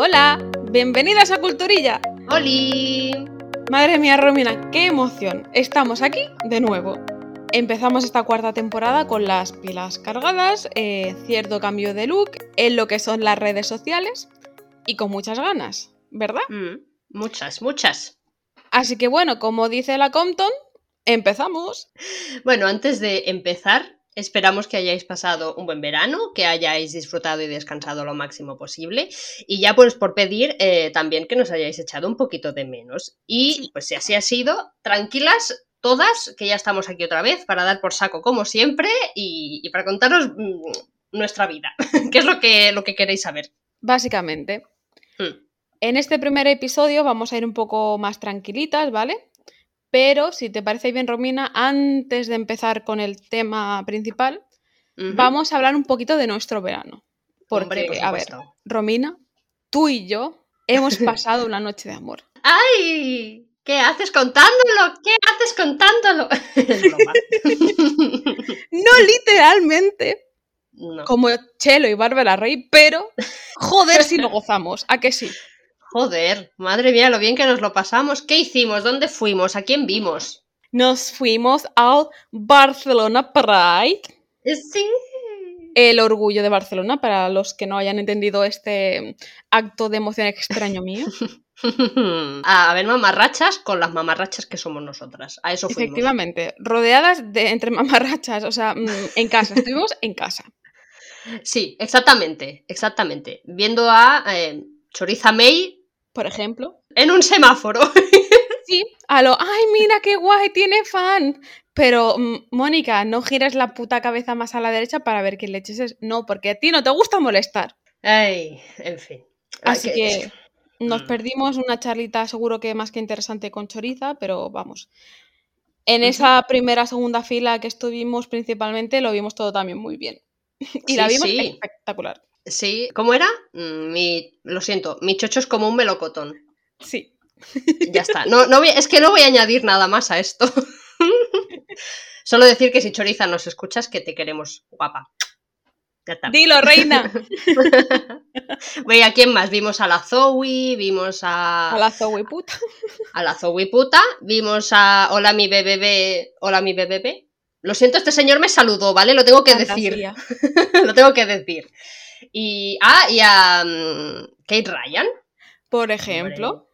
Hola, bienvenidas a Culturilla. ¡Holi! Madre mía, Romina, qué emoción. Estamos aquí de nuevo. Empezamos esta cuarta temporada con las pilas cargadas, eh, cierto cambio de look en lo que son las redes sociales y con muchas ganas, ¿verdad? Mm, muchas, muchas. Así que bueno, como dice la Compton, empezamos. Bueno, antes de empezar, Esperamos que hayáis pasado un buen verano, que hayáis disfrutado y descansado lo máximo posible. Y ya pues por pedir eh, también que nos hayáis echado un poquito de menos. Y pues si así ha sido, tranquilas todas, que ya estamos aquí otra vez para dar por saco como siempre y, para contaros mm, nuestra vida, que es lo que, lo que queréis saber. Básicamente. Hmm. En este primer episodio vamos a ir un poco más tranquilitas, ¿vale? Pero si te parece bien, Romina, antes de empezar con el tema principal, vamos a hablar un poquito de nuestro verano. Porque, Hombre, por a ver. Romina, tú y yo hemos pasado una noche de amor. ¡Ay! ¿Qué haces contándolo? ¿Qué haces contándolo? No literalmente No. como Chelo y Bárbara Rey, pero joder si lo gozamos, ¿a que sí? Joder, madre mía, lo bien que nos lo pasamos. ¿Qué hicimos? ¿Dónde fuimos? ¿A quién vimos? Nos fuimos al Barcelona Pride, Sí. el orgullo de Barcelona, para los que no hayan entendido este acto de emoción extraño mío. A ver, mamarrachas con las mamarrachas que somos nosotras. A eso fuimos. Efectivamente, rodeadas de entre mamarrachas, o sea, mm, en casa, estuvimos en casa. Sí, exactamente, exactamente. Viendo a eh, Choriza May Por ejemplo, en un semáforo. sí, a lo, ay, mira qué guay, tiene fan. Pero, mm, Mónica, no gires la puta cabeza más a la derecha para ver qué leches es. No, porque a ti no te gusta molestar. Ay, en fin. Ay, Así que- que nos Mm. perdimos una charlita seguro que más que interesante con Choriza, pero vamos. En esa primera, segunda fila que estuvimos principalmente, lo vimos todo también muy bien. Y la vimos sí. espectacular. Sí, ¿cómo era? Mm, Mi, lo siento, mi chocho es como un melocotón. Sí. Ya está. No, no voy- es que no voy a añadir nada más a esto. Solo decir que si Choriza nos escuchas, que te queremos, guapa. Ya está. Dilo, reina. Voy a quién más. Vimos a la Zoe, vimos a, A la Zoe puta. a la Zoe puta, vimos a Hola mi BBB, Hola mi BBB. Lo siento, este señor me saludó, ¿vale? Lo tengo que decir. Lo tengo que decir. Y, ah, y a mm, Kate Ryan. Por ejemplo,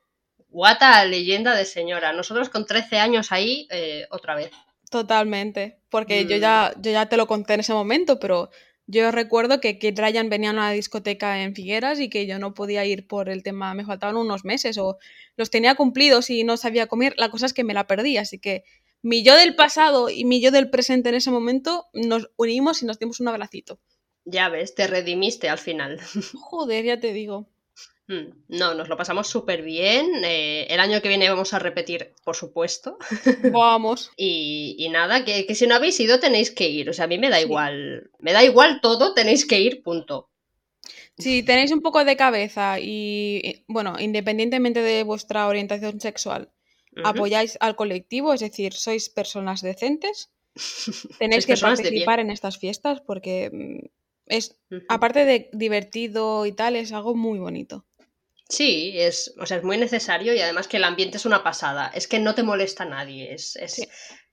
Guata leyenda de señora. Nosotros con 13 años ahí, eh, otra vez. totalmente. Porque yo, Mm. ya, yo ya te lo conté en ese momento, pero yo recuerdo que Kate Ryan venía a una discoteca en Figueras y que yo no podía ir por el tema, me faltaban unos meses o los tenía cumplidos y no sabía comer. La cosa es que me la perdí, así que mi yo del pasado y mi yo del presente en ese momento nos unimos y nos dimos un abracito. Ya ves, te redimiste al final. Joder, ya te digo. Mm, No, nos lo pasamos súper bien. eh, el año que viene vamos a repetir, por supuesto. Vamos. Y, y nada, que, que si no habéis ido tenéis que ir. O sea, a mí me da Sí. igual. Me da igual todo, tenéis que ir, punto. Si tenéis un poco de cabeza y, bueno, independientemente de vuestra orientación sexual, apoyáis al colectivo, es decir, sois personas decentes, tenéis que participar en estas fiestas porque es, aparte de divertido y tal, es algo muy bonito. Sí, es, o sea, es muy necesario y además que el ambiente es una pasada. Es que no te molesta a nadie, es, es, Sí.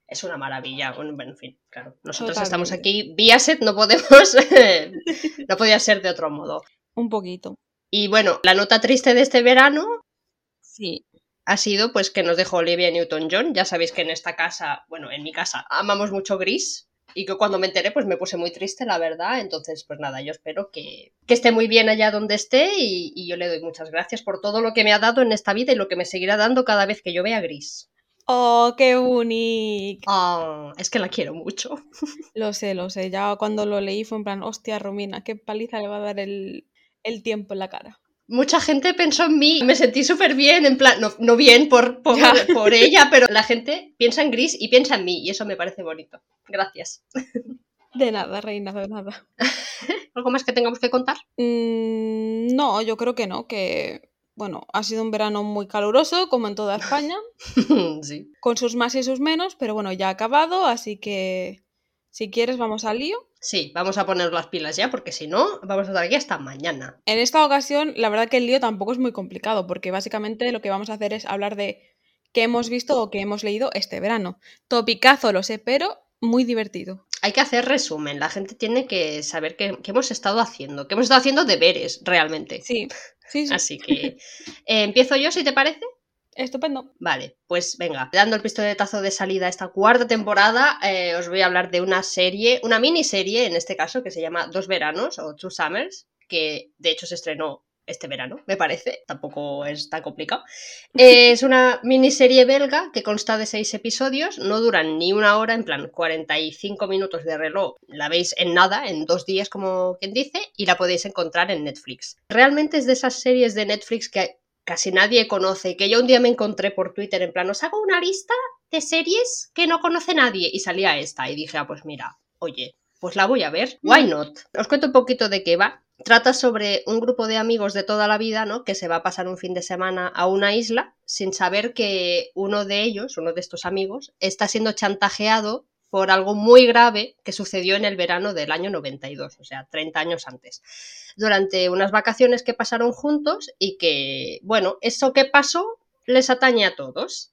es una maravilla. Bueno, en fin, claro. Nosotros estamos aquí vía set, no podemos, no podía ser de otro modo. Un poquito. Y bueno, la nota triste de este verano Sí. ha sido pues que nos dejó Olivia Newton-John. Ya sabéis que en esta casa, bueno, en mi casa, amamos mucho Gris. Y que cuando me enteré, pues me puse muy triste, la verdad. Entonces, pues nada, yo espero que, que esté muy bien allá donde esté. Y, y yo le doy muchas gracias por todo lo que me ha dado en esta vida y lo que me seguirá dando cada vez que yo vea Gris. Oh, qué bonito. Ah, es que la quiero mucho. Lo sé, lo sé. Ya cuando lo leí fue en plan, hostia, Romina, qué paliza le va a dar el, el tiempo en la cara. Mucha gente pensó en mí, me sentí súper bien, en plan, no, no bien por, por, por ella, pero la gente piensa en Gris y piensa en mí, y eso me parece bonito. Gracias. De nada, reina, de nada. ¿Algo más que tengamos que contar? Mm, no, yo creo que no, que bueno, ha sido un verano muy caluroso, como en toda España, sí. con sus más y sus menos, pero bueno, ya ha acabado, así que Si quieres, vamos al lío. Sí, vamos a poner las pilas ya, porque si no, vamos a estar aquí hasta mañana. En esta ocasión, la verdad que el lío tampoco es muy complicado, porque básicamente lo que vamos a hacer es hablar de qué hemos visto o qué hemos leído este verano. Topicazo, lo sé, pero muy divertido. Hay que hacer resumen, la gente tiene que saber qué, hemos estado haciendo, que hemos estado haciendo deberes realmente. Sí, sí, sí. Así que eh, empiezo yo, si te parece. Estupendo. Vale, pues venga, dando el pistoletazo de salida a esta cuarta temporada, eh, os voy a hablar de una serie, una miniserie en este caso, que se llama Dos Veranos o Two Summers, que de hecho se estrenó este verano, me parece, tampoco es tan complicado. Es una miniserie belga que consta de seis episodios, no duran ni una hora, en plan 45 minutos de reloj, la veis en nada, en dos días como quien dice, y la podéis encontrar en Netflix. Realmente es de esas series de Netflix que casi nadie conoce, que yo un día me encontré por Twitter en plan, os hago una lista de series que no conoce nadie y salía esta y dije, ah, pues mira, oye, pues la voy a ver, why not? Os cuento un poquito de qué va. Trata sobre un grupo de amigos de toda la vida, ¿no? Que se va a pasar un fin de semana a una isla sin saber que uno de ellos, uno de estos amigos, está siendo chantajeado por algo muy grave que sucedió en el verano del año 92, o sea, 30 años antes, durante unas vacaciones que pasaron juntos y que, bueno, eso que pasó les atañe a todos.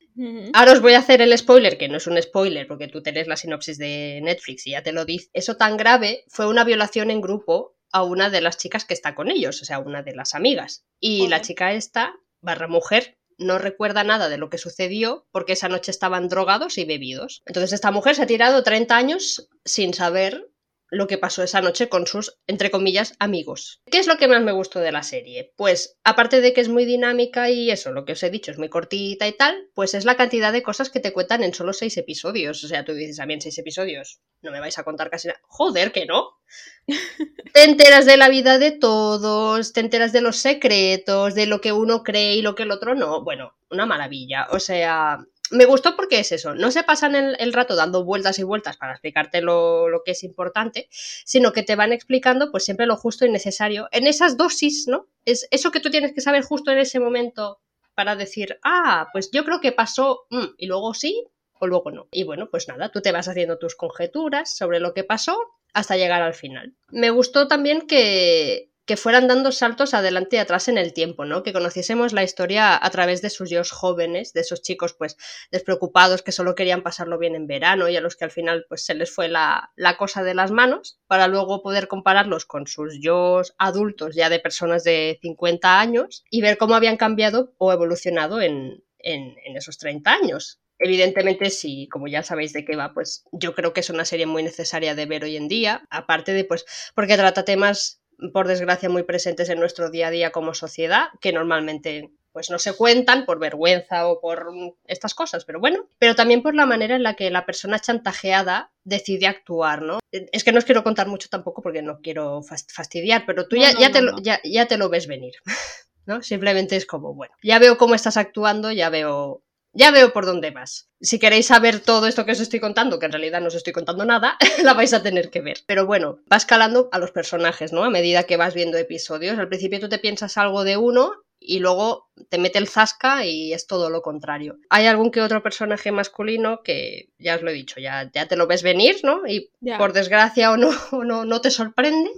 Ahora os voy a hacer el spoiler, que no es un spoiler porque tú tenés la sinopsis de Netflix y ya te lo dice. Eso tan grave fue una violación en grupo a una de las chicas que está con ellos, o sea, una de las amigas. Y la chica esta, barra mujer, no recuerda nada de lo que sucedió porque esa noche estaban drogados y bebidos. Entonces esta mujer se ha tirado 30 años sin saber lo que pasó esa noche con sus, entre comillas, amigos. ¿Qué es lo que más me gustó de la serie? Pues, aparte de que es muy dinámica y eso, lo que os he dicho, es muy cortita y tal, pues es la cantidad de cosas que te cuentan en solo seis episodios. O sea, tú dices, a mí en seis episodios no me vais a contar casi nada. Joder, que no. te enteras de la vida de todos, te enteras de los secretos, de lo que uno cree y lo que el otro no. Bueno, una maravilla. O sea, me gustó porque es eso, no se pasan el, rato dando vueltas y vueltas para explicarte lo, que es importante, sino que te van explicando pues siempre lo justo y necesario en esas dosis, ¿no? Es eso que tú tienes que saber justo en ese momento para decir, ah, pues yo creo que pasó, mm", y luego sí o luego no. Y bueno, pues nada, tú te vas haciendo tus conjeturas sobre lo que pasó hasta llegar al final. Me gustó también que que fueran dando saltos adelante y atrás en el tiempo, ¿no? Que conociésemos la historia a través de sus yo jóvenes, de esos chicos pues despreocupados que solo querían pasarlo bien en verano y a los que al final pues se les fue la, cosa de las manos, para luego poder compararlos con sus yo adultos ya de personas de 50 años y ver cómo habían cambiado o evolucionado en, en, en esos 30 años. Evidentemente, sí, como ya sabéis de qué va, pues yo creo que es una serie muy necesaria de ver hoy en día, aparte de pues porque trata temas por desgracia, muy presentes en nuestro día a día como sociedad, que normalmente pues no se cuentan por vergüenza o por estas cosas, pero bueno, pero también por la manera en la que la persona chantajeada decide actuar, ¿no? Es que no os quiero contar mucho tampoco porque no quiero fastidiar, pero tú ya, ya, te lo, ya, ya, te lo ves venir, ¿no? Simplemente es como, bueno, ya veo cómo estás actuando, ya veo ya veo por dónde vas. Si queréis saber todo esto que os estoy contando, que en realidad no os estoy contando nada, la vais a tener que ver. Pero bueno, vas calando a los personajes, ¿no? A medida que vas viendo episodios. Al principio tú te piensas algo de uno y luego te mete el zasca y es todo lo contrario. Hay algún que otro personaje masculino que, ya os lo he dicho, ya, ya te lo ves venir, ¿no? Y por desgracia o no, no, no te sorprende.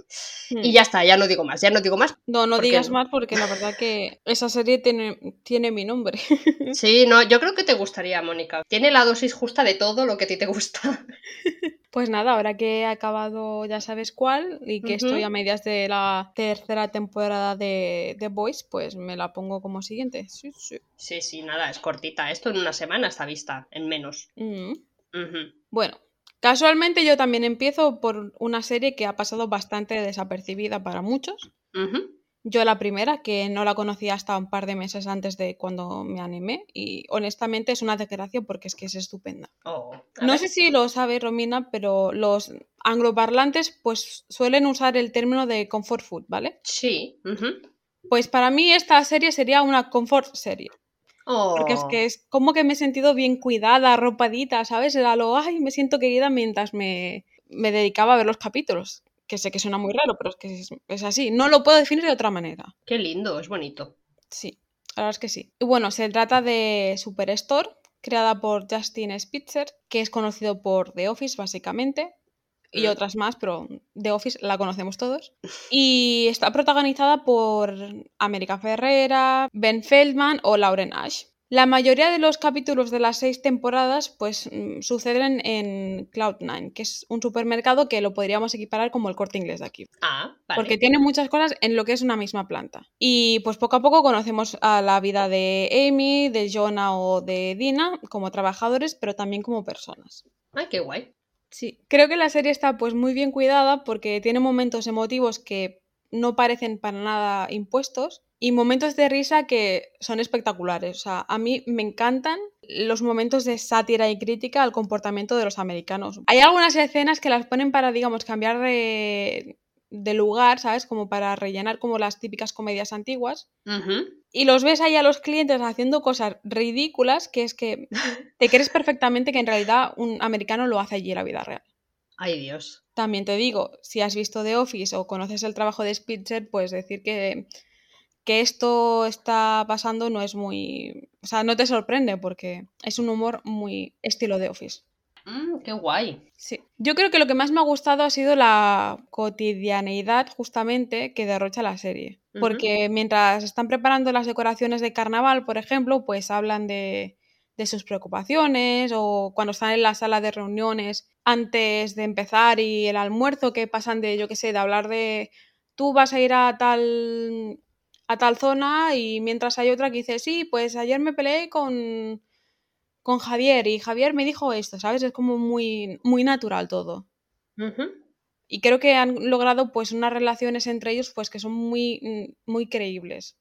Y hmm. ya está, ya no digo más, ya no digo más. No, no digas más porque la verdad que esa serie tiene, tiene mi nombre. Sí, no, yo creo que te gustaría, Mónica. Tiene la dosis justa de todo lo que a ti te gusta. Pues nada, ahora que he acabado ya sabes cuál y que estoy a medias de la tercera temporada de The Voice, pues me la pongo como siguiente. Sí, sí. Sí, sí, nada, es cortita. Esto en una semana está vista, en menos. Mm. Bueno, casualmente yo también empiezo por una serie que ha pasado bastante desapercibida para muchos. Yo la primera, que no la conocía hasta un par de meses antes de cuando me animé, y honestamente es una desgracia porque es que es estupenda. Oh, no sé si lo sabe Romina, pero los angloparlantes pues suelen usar el término de comfort food, ¿vale? Sí. Pues para mí esta serie sería una comfort serie. Porque es oh. que es como que me he sentido bien cuidada, arropadita, ¿sabes? Era lo, ay, me siento querida mientras me, me dedicaba a ver los capítulos que sé que suena muy raro, pero es que es, así. No lo puedo definir de otra manera. Qué lindo, es bonito. Sí, la verdad es que sí. Y bueno, se trata de Superstore, creada por Justin Spitzer, que es conocido por The Office, básicamente. y Mm. otras más, pero The Office la conocemos todos. Y está protagonizada por América Ferrera, Ben Feldman o Lauren Ash. La mayoría de los capítulos de las seis temporadas pues mm, suceden en Cloud9, que es un supermercado que lo podríamos equiparar como el corte inglés de aquí. Ah, vale. Porque tiene muchas cosas en lo que es una misma planta. Y pues poco a poco conocemos a la vida de Amy, de Jonah o de Dina como trabajadores, pero también como personas. Ay, qué guay. Sí, creo que la serie está pues muy bien cuidada porque tiene momentos emotivos que no parecen para nada impuestos y momentos de risa que son espectaculares. O sea, a mí me encantan los momentos de sátira y crítica al comportamiento de los americanos. Hay algunas escenas que las ponen para, digamos, cambiar de, de lugar, ¿sabes? Como para rellenar como las típicas comedias antiguas. Y los ves ahí a los clientes haciendo cosas ridículas que es que te crees perfectamente que en realidad un americano lo hace allí en la vida real. Ay, Dios. También te digo, si has visto The Office o conoces el trabajo de Spitzer, puedes decir que, que esto está pasando no es muy... O sea, no te sorprende porque es un humor muy estilo The Office. Mm, qué guay. Sí. Yo creo que lo que más me ha gustado ha sido la cotidianeidad justamente que derrocha la serie. Porque mientras están preparando las decoraciones de carnaval, por ejemplo, pues hablan de, de sus preocupaciones o cuando están en la sala de reuniones antes de empezar y el almuerzo que pasan de, yo qué sé, de hablar de tú vas a ir a tal a tal zona y mientras hay otra que dice, sí, pues ayer me peleé con, con Javier y Javier me dijo esto, ¿sabes? Es como muy, muy natural todo. Y creo que han logrado pues unas relaciones entre ellos pues que son muy, muy creíbles.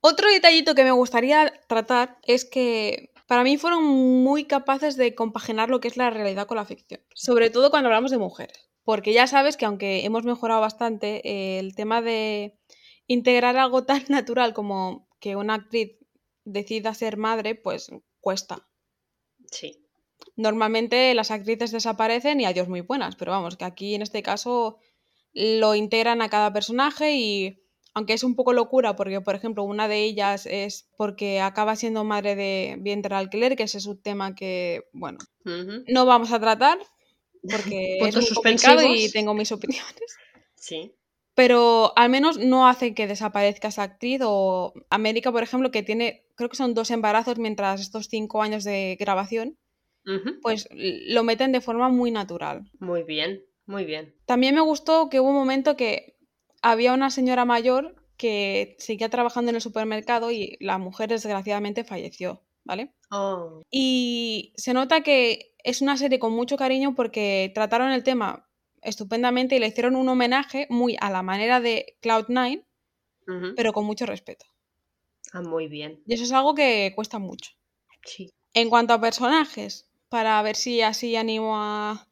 Otro detallito que me gustaría tratar es que para mí fueron muy capaces de compaginar lo que es la realidad con la ficción, sobre todo cuando hablamos de mujeres, porque ya sabes que aunque hemos mejorado bastante, eh, el tema de integrar algo tan natural como que una actriz decida ser madre, pues cuesta. Sí. Normalmente las actrices desaparecen y adiós muy buenas, pero vamos, que aquí en este caso lo integran a cada personaje y aunque es un poco locura porque, por ejemplo, una de ellas es porque acaba siendo madre de vientre alquiler, que ese es un tema que, bueno, no vamos a tratar porque es muy complicado y tengo mis opiniones. Sí. Pero al menos no hace que desaparezca esa actriz o América, por ejemplo, que tiene, creo que son dos embarazos mientras estos cinco años de grabación, pues lo meten de forma muy natural. Muy bien, muy bien. También me gustó que hubo un momento que había una señora mayor que seguía trabajando en el supermercado y la mujer desgraciadamente falleció, ¿vale? Oh. Y se nota que es una serie con mucho cariño porque trataron el tema estupendamente y le hicieron un homenaje muy a la manera de Cloud9, Ujú. pero con mucho respeto. Ah, muy bien. Y eso es algo que cuesta mucho. Sí. En cuanto a personajes, para ver si así animo a,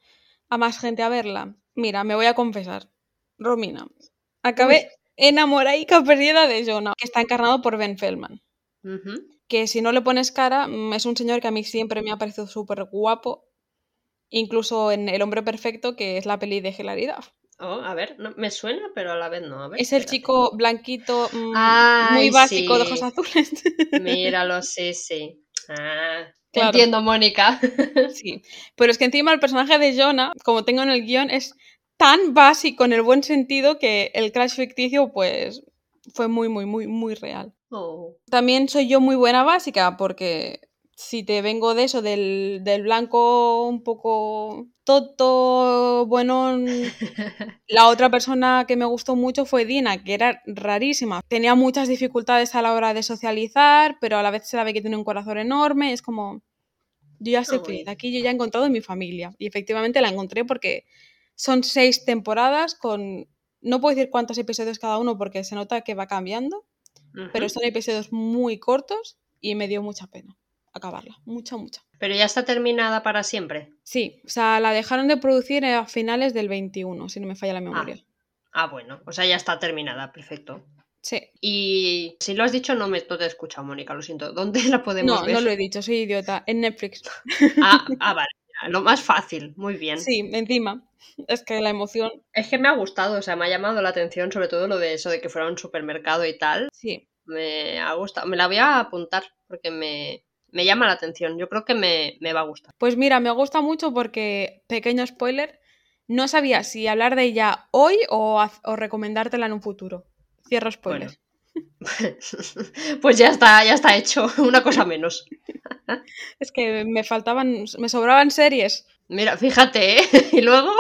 a más gente a verla. Mira, me voy a confesar. Romina, acabé enamoraica perdida de Jonah, que está encarnado por Ben Feldman. Que si no le pones cara, es un señor que a mí siempre me ha parecido súper guapo. Incluso en El hombre perfecto, que es la peli de hilaridad. Oh, a ver, no, me suena, pero a la vez no. A ver, Es el espérate. chico blanquito, mm, Ay, muy básico de ojos azules. Míralo, sí, sí. Ah, Claro. Entiendo, Mónica. Sí, pero es que encima el personaje de Jonah, como tengo en el guion, es tan básico en el buen sentido que el crash ficticio, pues, fue muy, muy, muy, muy real. Oh. También soy yo muy buena básica, porque si te vengo de eso, del, del blanco un poco tonto, bueno, la otra persona que me gustó mucho fue Dina, que era rarísima. Tenía muchas dificultades a la hora de socializar, pero a la vez se la ve que tiene un corazón enorme. Es como, yo ya estoy feliz. Aquí yo ya he encontrado mi familia. Y efectivamente la encontré porque son seis temporadas con... No puedo decir cuántos episodios cada uno porque se nota que va cambiando, pero son episodios muy cortos y me dio mucha pena acabarla. Mucha, mucha. Pero ya está terminada para siempre. Sí, o sea, la dejaron de producir a finales del 21, si no me falla la memoria. Ah, bueno, o sea, ya está terminada, perfecto. Sí. Y si lo has dicho, no me no te he escuchado, Mónica, lo siento. ¿Dónde la podemos No, ver? no lo he dicho, soy idiota. En Netflix. Ah, ah, vale. Lo más fácil, muy bien. Sí, encima. Es que la emoción. Es que me ha gustado, o sea, me ha llamado la atención, sobre todo lo de eso de que fuera un supermercado y tal. Sí. Me ha gustado. Me la voy a apuntar porque me, me llama la atención. Yo creo que me, me va a gustar. Pues mira, me gusta mucho porque, pequeño spoiler, no sabía si hablar de ella hoy o, o recomendártela en un futuro. Cierro spoiler. pues ya está, ya está hecho, una cosa menos. es que me faltaban, me sobraban series. Mira, fíjate, ¿eh? y luego,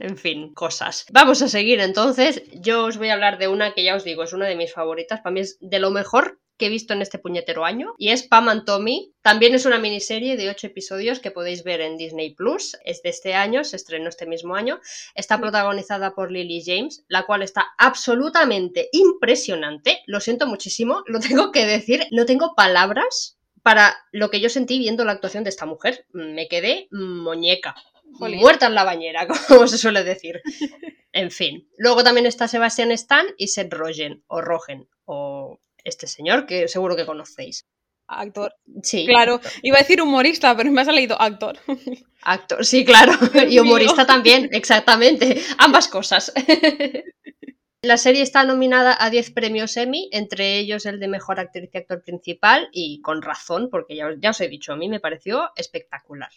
en fin, cosas. Vamos a seguir entonces. Yo os voy a hablar de una que ya os digo, es una de mis favoritas. Para mí es de lo mejor que he visto en este puñetero año y es Pam and Tommy. También es una miniserie de ocho episodios que podéis ver en Disney Plus. Es de este año, se estrenó este mismo año. Está protagonizada por Lily James, la cual está absolutamente impresionante. Lo siento muchísimo, lo tengo que decir, no tengo palabras para lo que yo sentí viendo la actuación de esta mujer. Me quedé muñeca. Muerta en la bañera, como se suele decir. En fin. Luego también está Sebastian Stan y Seth Rogen, o Rogen, o este señor que seguro que conocéis. Actor. Sí. Claro, iba a decir humorista, pero me ha salido actor. Actor, sí, claro. Y humorista también, exactamente. Ambas cosas. La serie está nominada a 10 premios Emmy, entre ellos el de Mejor Actriz y Actor Principal, y con razón, porque ya, ya os he dicho, a mí me pareció espectacular.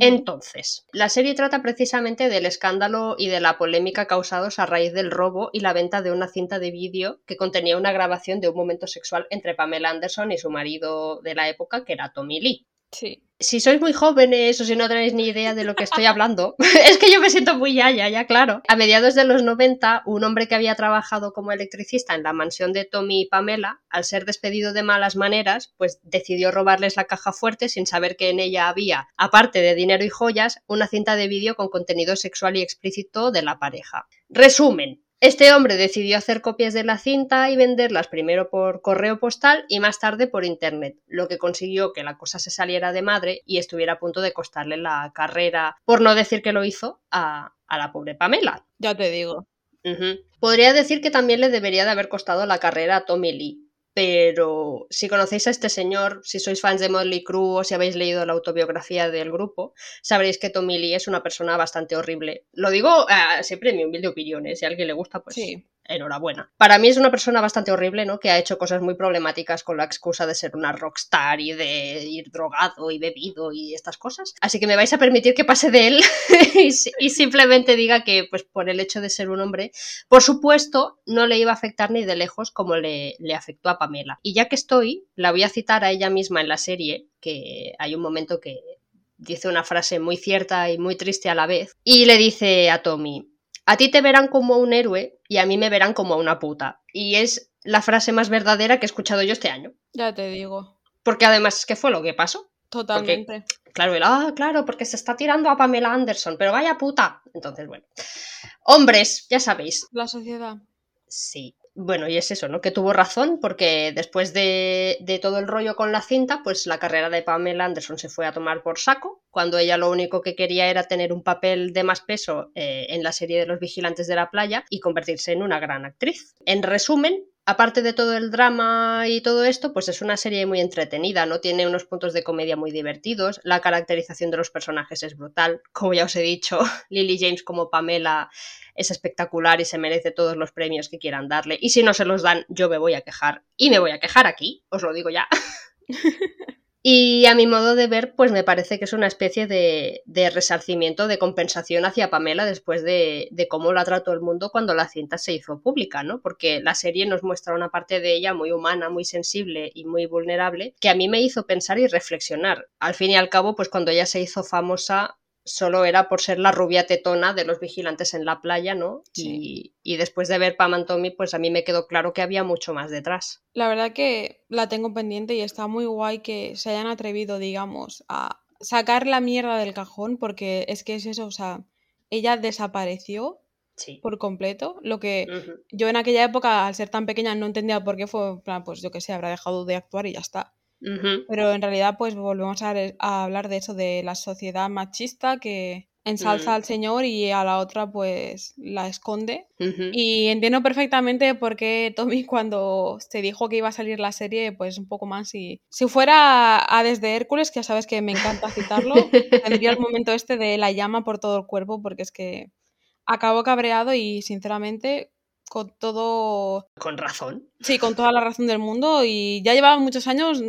Entonces, la serie trata precisamente del escándalo y de la polémica causados a raíz del robo y la venta de una cinta de vídeo que contenía una grabación de un momento sexual entre Pamela Anderson y su marido de la época, que era Tommy Lee. Sí si sois muy jóvenes o si no tenéis ni idea de lo que estoy hablando, es que yo me siento muy yaya, ya claro. A mediados de los 90, un hombre que había trabajado como electricista en la mansión de Tommy y Pamela, al ser despedido de malas maneras, pues decidió robarles la caja fuerte sin saber que en ella había, aparte de dinero y joyas, una cinta de vídeo con contenido sexual y explícito de la pareja. Resumen, este hombre decidió hacer copias de la cinta y venderlas primero por correo postal y más tarde por internet, lo que consiguió que la cosa se saliera de madre y estuviera a punto de costarle la carrera, por no decir que lo hizo, a, la pobre Pamela. Ya te digo. Podría decir que también le debería de haber costado la carrera a Tommy Lee, pero si conocéis a este señor, si sois fans de Motley Crue o si habéis leído la autobiografía del grupo, sabréis que Tommy Lee es una persona bastante horrible. Lo digo uh, siempre en mi humilde opinión, ¿eh? si a alguien le gusta, pues sí enhorabuena. Para mí es una persona bastante horrible, ¿no? Que ha hecho cosas muy problemáticas con la excusa de ser una rockstar y de ir drogado y bebido y estas cosas. Así que me vais a permitir que pase de él y, simplemente diga que, pues por el hecho de ser un hombre, por supuesto, no le iba a afectar ni de lejos como le, le afectó a Pamela. Y ya que estoy, la voy a citar a ella misma en la serie, que hay un momento que dice una frase muy cierta y muy triste a la vez, y le dice a Tommy, a ti te verán como un héroe y a mí me verán como una puta. Y es la frase más verdadera que he escuchado yo este año. Ya te digo. Porque además es que fue lo que pasó. Totalmente. claro, ah, claro, porque se está tirando a Pamela Anderson, pero vaya puta. Entonces, bueno. Hombres, ya sabéis. La sociedad. Sí bueno, y es eso, ¿no? Que tuvo razón porque después de, todo el rollo con la cinta, pues la carrera de Pamela Anderson se fue a tomar por saco, cuando ella lo único que quería era tener un papel de más peso eh, en la serie de los vigilantes de la playa y convertirse en una gran actriz. En resumen, aparte de todo el drama y todo esto, pues es una serie muy entretenida, ¿no? Tiene unos puntos de comedia muy divertidos, la caracterización de los personajes es brutal, como ya os he dicho, Lily James como Pamela es espectacular y se merece todos los premios que quieran darle. Y si no se los dan, yo me voy a quejar. Y me voy a quejar aquí, os lo digo ya. Y a mi modo de ver, pues me parece que es una especie de, resarcimiento, de compensación hacia Pamela después de, de, cómo la trató el mundo cuando la cinta se hizo pública, ¿no? Porque la serie nos muestra una parte de ella muy humana, muy sensible y muy vulnerable, que a mí me hizo pensar y reflexionar. Al fin y al cabo, pues cuando ella se hizo famosa, solo era por ser la rubia tetona de los vigilantes en la playa, ¿no? Y, después de ver Pam and Tommy, pues a mí me quedó claro que había mucho más detrás. La verdad que la tengo pendiente y está muy guay que se hayan atrevido, digamos, a sacar la mierda del cajón, porque es que es eso, o sea, ella desapareció por completo, lo que yo en aquella época, al ser tan pequeña, no entendía por qué fue, pues yo qué sé, habrá dejado de actuar y ya está. Pero en realidad, pues volvemos a, hablar de eso, de la sociedad machista que ensalza mm. al señor y a la otra pues la esconde. Y entiendo perfectamente por qué Tommy cuando se dijo que iba a salir la serie, pues un poco más y si fuera a Desde Hércules, que ya sabes que me encanta citarlo, tendría el momento este de la llama por todo el cuerpo porque es que acabó cabreado y sinceramente con todo... Con razón. Sí, con toda la razón del mundo y ya llevaba muchos años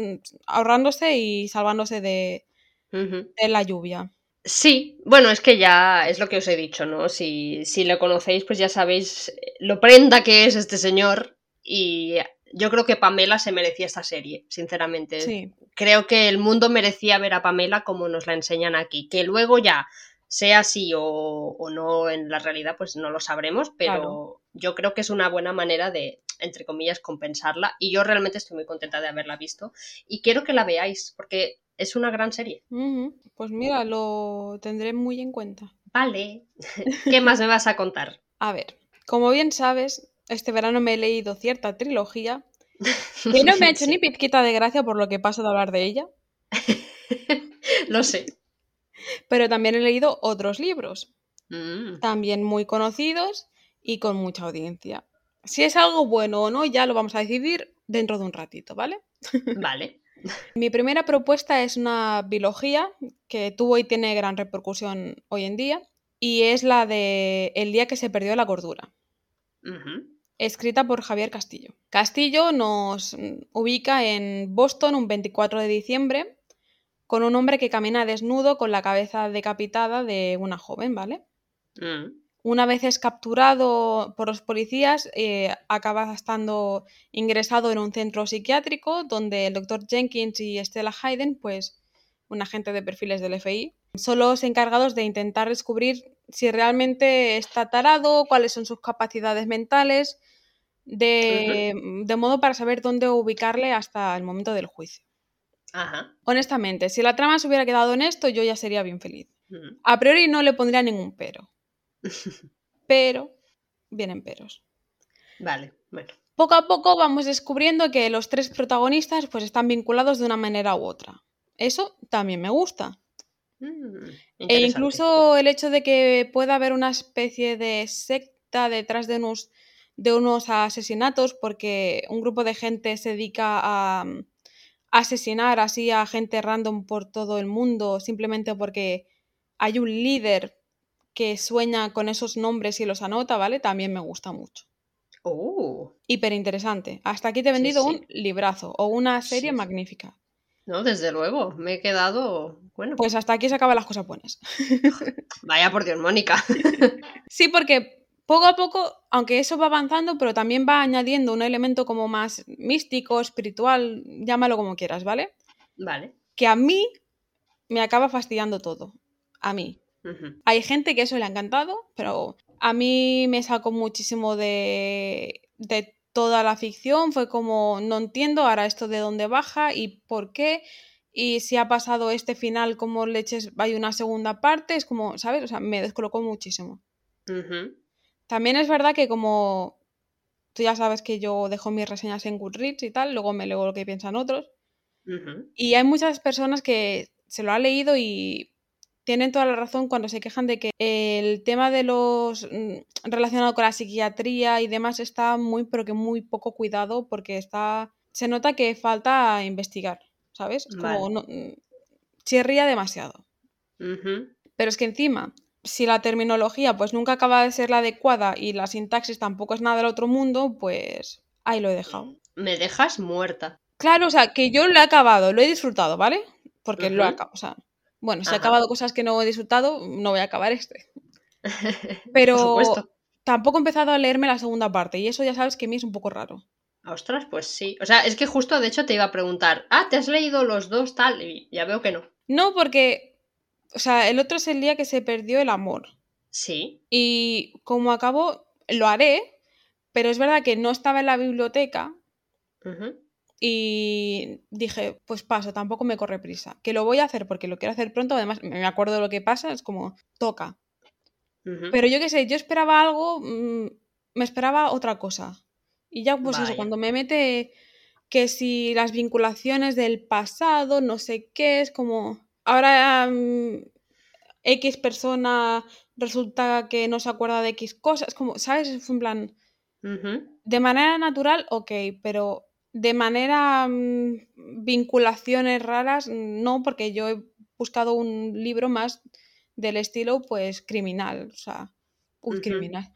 ahorrándose y salvándose de, de la lluvia. Sí, bueno, es que ya es lo que os he dicho, ¿no? Si, si le conocéis, pues ya sabéis lo prenda que es este señor y yo creo que Pamela se merecía esta serie, sinceramente. Sí. Creo que el mundo merecía ver a Pamela como nos la enseñan aquí. Que luego ya sea así o, no en la realidad, pues no lo sabremos, pero yo creo que es una buena manera de, entre comillas, compensarla. Y yo realmente estoy muy contenta de haberla visto. Y quiero que la veáis, porque es una gran serie. Pues mira, lo tendré muy en cuenta. Vale. ¿Qué más me vas a contar? A ver, como bien sabes, este verano me he leído cierta trilogía que no me ha hecho ni pizquita de gracia por lo que paso de hablar de ella. lo sé. Pero también he leído otros libros, Mm. también muy conocidos y con mucha audiencia. Si es algo bueno o no, ya lo vamos a decidir dentro de un ratito, ¿vale? Vale. Mi primera propuesta es una biología que tuvo y tiene gran repercusión hoy en día y es la de El día que se perdió la cordura, escrita por Javier Castillo. Castillo nos mm, ubica en Boston un 24 de diciembre con un hombre que camina desnudo con la cabeza decapitada de una joven, ¿vale? Mm. Una vez es capturado por los policías, eh, acaba estando ingresado en un centro psiquiátrico donde el doctor Jenkins y Stella Hayden, pues un agente de perfiles del FBI, son los encargados de intentar descubrir si realmente está tarado, cuáles son sus capacidades mentales, de, de modo para saber dónde ubicarle hasta el momento del juicio. Ajá. Honestamente, si la trama se hubiera quedado en esto, yo ya sería bien feliz. Mm. A priori no le pondría ningún pero. Pero vienen peros. Vale, bueno. Poco a poco vamos descubriendo que los tres protagonistas pues están vinculados de una manera u otra. Eso también me gusta. Mm, E incluso el hecho de que pueda haber una especie de secta detrás de unos, de unos asesinatos, porque un grupo de gente se dedica a asesinar así a gente random por todo el mundo, simplemente porque hay un líder que sueña con esos nombres y los anota, ¿vale? También me gusta mucho. Oh, Hiper interesante. Hasta aquí te he vendido sí. un librazo o una serie sí. magnífica. no, desde luego. Me he quedado. Bueno, Pues hasta aquí se acaban las cosas buenas. vaya por Dios, Mónica. Sí, porque poco a poco, aunque eso va avanzando, pero también va añadiendo un elemento como más místico, espiritual, llámalo como quieras, ¿vale? vale. Que a mí me acaba fastidiando todo. A mí. Hay gente que eso le ha encantado, pero a mí me sacó muchísimo de, de toda la ficción. Fue como, no entiendo ahora esto de dónde baja y por qué. Y si ha pasado este final, como leches, hay una segunda parte, es como, ¿sabes? O sea, me descolocó muchísimo. También es verdad que como tú ya sabes que yo dejo mis reseñas en Goodreads y tal, luego me leo lo que piensan otros. Y hay muchas personas que se lo han leído y tienen toda la razón cuando se quejan de que el tema de los mm, relacionado con la psiquiatría y demás está muy, pero que muy poco cuidado porque está. Se nota que falta investigar, ¿sabes? Como Vale. no, mm, chirría demasiado. Ujú. Pero es que encima, si la terminología pues nunca acaba de ser la adecuada y la sintaxis tampoco es nada del otro mundo, pues ahí lo he dejado. Me dejas muerta. Claro, o sea, que yo lo he acabado, lo he disfrutado, ¿vale? Porque lo he acabado, o sea, bueno, si he acabado cosas que no he disfrutado, no voy a acabar este. Pero tampoco he empezado a leerme la segunda parte y eso ya sabes que a mí es un poco raro. Ostras, pues sí. O sea, es que justo de hecho te iba a preguntar, ah, ¿te has leído los dos tal? Y ya veo que no. No, porque, o sea, el otro es el día que se perdió el amor. Sí. Y como acabo, lo haré, pero es verdad que no estaba en la biblioteca y dije, pues paso, tampoco me corre prisa. Que lo voy a hacer porque lo quiero hacer pronto, además me acuerdo de lo que pasa, es como, toca. Pero yo qué sé, yo esperaba algo, mm, me esperaba otra cosa. Y ya, pues eso, cuando me mete que si las vinculaciones del pasado, no sé qué, es como, ahora mm, X persona resulta que no se acuerda de X cosas, como, ¿sabes? Es un plan, de manera natural, ok, pero de manera mm, vinculaciones raras, no, porque yo he buscado un libro más del estilo, pues, criminal, o sea, Ujú. criminal,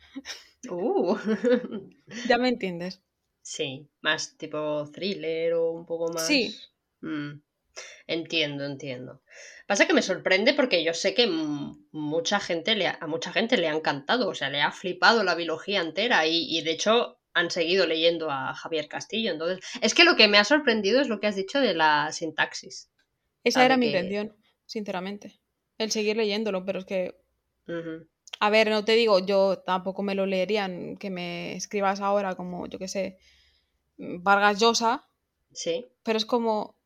Uh. ya me entiendes. Sí, más tipo thriller o un poco más. Sí. Mm. Entiendo, entiendo. Pasa que me sorprende porque yo sé que mucha gente le a mucha gente le ha encantado, o sea, le ha flipado la biología entera y, de hecho han seguido leyendo a Javier Castillo. Entonces, es que lo que me ha sorprendido es lo que has dicho de la sintaxis. Esa era mi intención, sinceramente. El seguir leyéndolo, pero es que. A ver, no te digo, yo tampoco me lo leerían que me escribas ahora como, yo qué sé, Vargas Llosa. Sí. Pero es como.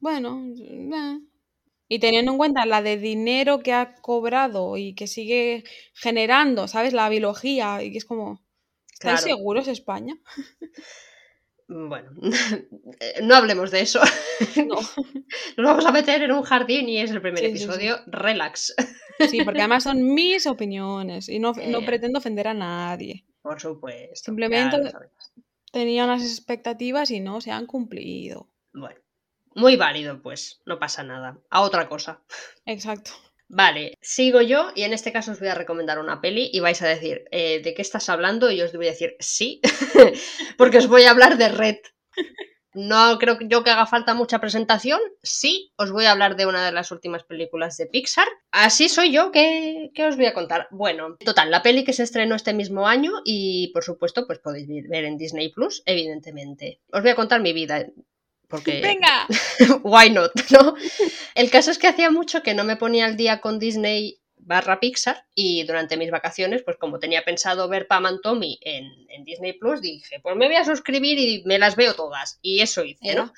Bueno, y teniendo en cuenta la de dinero que ha cobrado y que sigue generando, ¿sabes? La biología y que es como, ¿estáis seguros España? Bueno, no hablemos de eso. No. Nos vamos a meter en un jardín y es el primer episodio. Relax. Sí, porque además son mis opiniones y no, no eh. pretendo ofender a nadie. Por supuesto. Simplemente tenía unas expectativas y no se han cumplido. Bueno. Muy válido, pues, no pasa nada. A otra cosa. Exacto. Vale, sigo yo y en este caso os voy a recomendar una peli y vais a decir, eh, ¿de qué estás hablando? Y os voy a decir, sí, porque os voy a hablar de Red. No creo yo que haga falta mucha presentación. Sí, os voy a hablar de una de las últimas películas de Pixar. Así soy yo, ¿qué, qué os voy a contar? Bueno, total, la peli que se estrenó este mismo año y por supuesto pues podéis ver en Disney Plus, evidentemente. Os voy a contar mi vida porque... ¡Venga! Why not? ¿no? El caso es que hacía mucho que no me ponía al día con Disney barra Pixar y durante mis vacaciones, pues como tenía pensado ver Pam and Tommy en, Disney Plus, dije, pues me voy a suscribir y me las veo todas. Y eso hice, ¿no?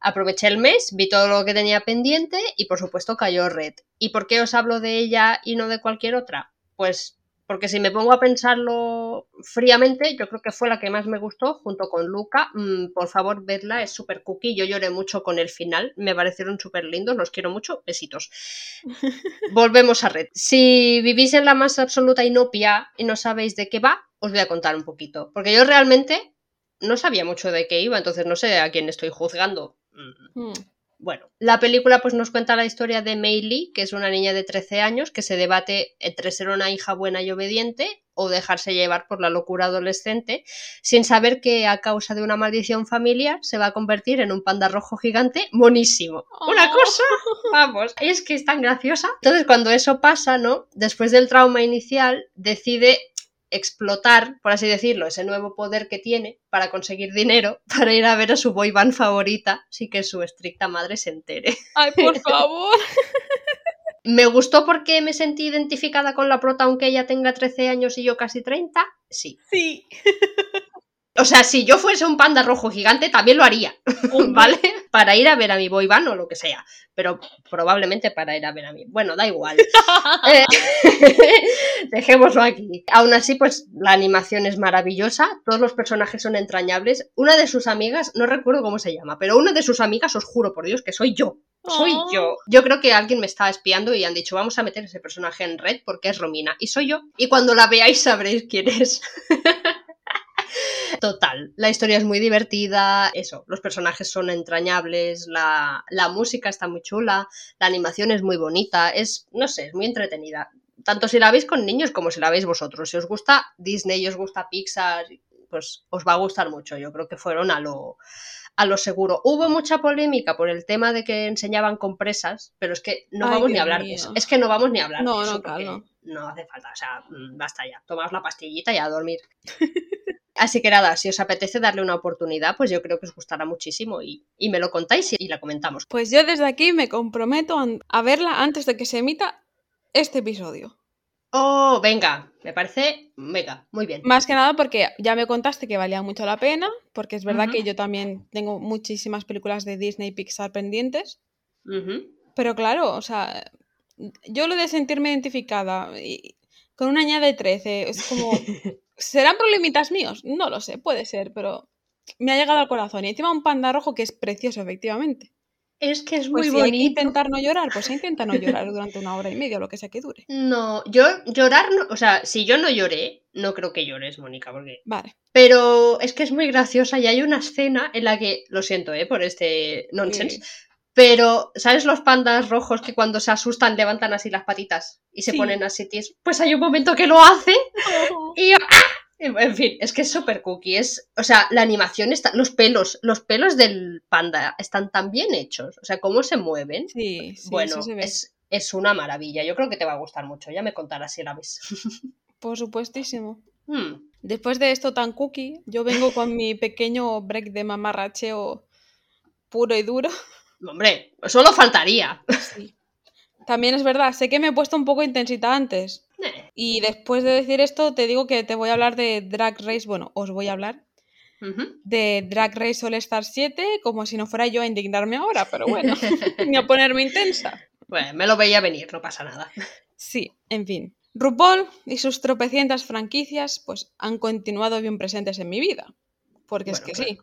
Aproveché el mes, vi todo lo que tenía pendiente y por supuesto cayó Red. ¿Y por qué os hablo de ella y no de cualquier otra? Pues porque si me pongo a pensarlo fríamente, yo creo que fue la que más me gustó, junto con Luca. Mm, por favor, vedla, es súper cookie. Yo lloré mucho con el final, me parecieron súper lindos, los quiero mucho. Besitos. Volvemos a Red. Si vivís en la más absoluta inopia y no sabéis de qué va, os voy a contar un poquito. Porque yo realmente no sabía mucho de qué iba, entonces no sé a quién estoy juzgando. Mm. Bueno, la película pues nos cuenta la historia de Mei Lee, que es una niña de 13 años que se debate entre ser una hija buena y obediente o dejarse llevar por la locura adolescente, sin saber que a causa de una maldición familiar se va a convertir en un panda rojo gigante monísimo. Una oh. cosa, vamos, es que es tan graciosa. Entonces cuando eso pasa, ¿no? Después del trauma inicial, decide explotar, por así decirlo, ese nuevo poder que tiene para conseguir dinero para ir a ver a su boy band favorita, sí que su estricta madre se entere. Ay, por favor. ¿Me gustó porque me sentí identificada con la prota aunque ella tenga 13 años y yo casi 30? Sí. Sí. O sea, si yo fuese un panda rojo gigante, también lo haría, ¿vale? Para ir a ver a mi boyband o lo que sea. Pero probablemente para ir a ver a mí. Bueno, da igual. Eh, dejémoslo aquí. Aún así, pues la animación es maravillosa. Todos los personajes son entrañables. Una de sus amigas, no recuerdo cómo se llama, pero una de sus amigas, os juro por Dios que soy yo. Soy oh. yo. Yo creo que alguien me estaba espiando y han dicho, vamos a meter ese personaje en red porque es Romina. Y soy yo. Y cuando la veáis sabréis quién es. Total, la historia es muy divertida, eso, los personajes son entrañables, la, música está muy chula, la animación es muy bonita, es, no sé, es muy entretenida. Tanto si la veis con niños como si la veis vosotros. Si os gusta Disney, os gusta Pixar, pues os va a gustar mucho. Yo creo que fueron a lo, a lo seguro. Hubo mucha polémica por el tema de que enseñaban compresas, pero es que no vamos ni a hablar de eso. Es que no vamos ni a hablar no, de eso. No, claro. No hace falta, o sea, mm, basta ya. Tomaos la pastillita y a dormir. Así que nada, si os apetece darle una oportunidad, pues yo creo que os gustará muchísimo y, me lo contáis y, la comentamos. Pues yo desde aquí me comprometo a verla antes de que se emita este episodio. Oh, venga, me parece, venga, muy bien. Más que nada porque ya me contaste que valía mucho la pena, porque es verdad que yo también tengo muchísimas películas de Disney y Pixar pendientes. Pero claro, o sea, yo lo de sentirme identificada y, con una niña de 13 es como ¿Serán problemitas míos? No lo sé, puede ser, pero me ha llegado al corazón. Y encima un panda rojo que es precioso, efectivamente. Es que es muy pues bonito. intentar no llorar, pues intenta no llorar durante una hora y media o lo que sea que dure. No, yo llorar no, o sea, si yo no lloré, no creo que llores, Mónica, porque. Vale. Pero es que es muy graciosa y hay una escena en la que, lo siento, eh, por este nonsense, pero, ¿sabes los pandas rojos que cuando se asustan levantan así las patitas y se ponen así? Pues hay un momento que lo hace y yo, ¡ah! En fin, es que es súper cookie. Es, o sea, la animación está. Los pelos, los pelos del panda están tan bien hechos. O sea, cómo se mueven. Sí, sí, bueno, se es, es una maravilla. Yo creo que te va a gustar mucho. Ya me contarás si la ves. Por supuestísimo. Hmm, Después de esto tan cookie, yo vengo con mi pequeño break de mamarracheo puro y duro. Hombre, solo faltaría. Sí. También es verdad, sé que me he puesto un poco intensita antes. Eh, Y después de decir esto, te digo que te voy a hablar de Drag Race. Bueno, os voy a hablar de Drag Race All Star 7, como si no fuera yo a indignarme ahora, pero bueno, ni a ponerme intensa. Bueno, me lo veía venir, no pasa nada. Sí, en fin. RuPaul y sus tropecientas franquicias pues han continuado bien presentes en mi vida. Porque es que claro. sí.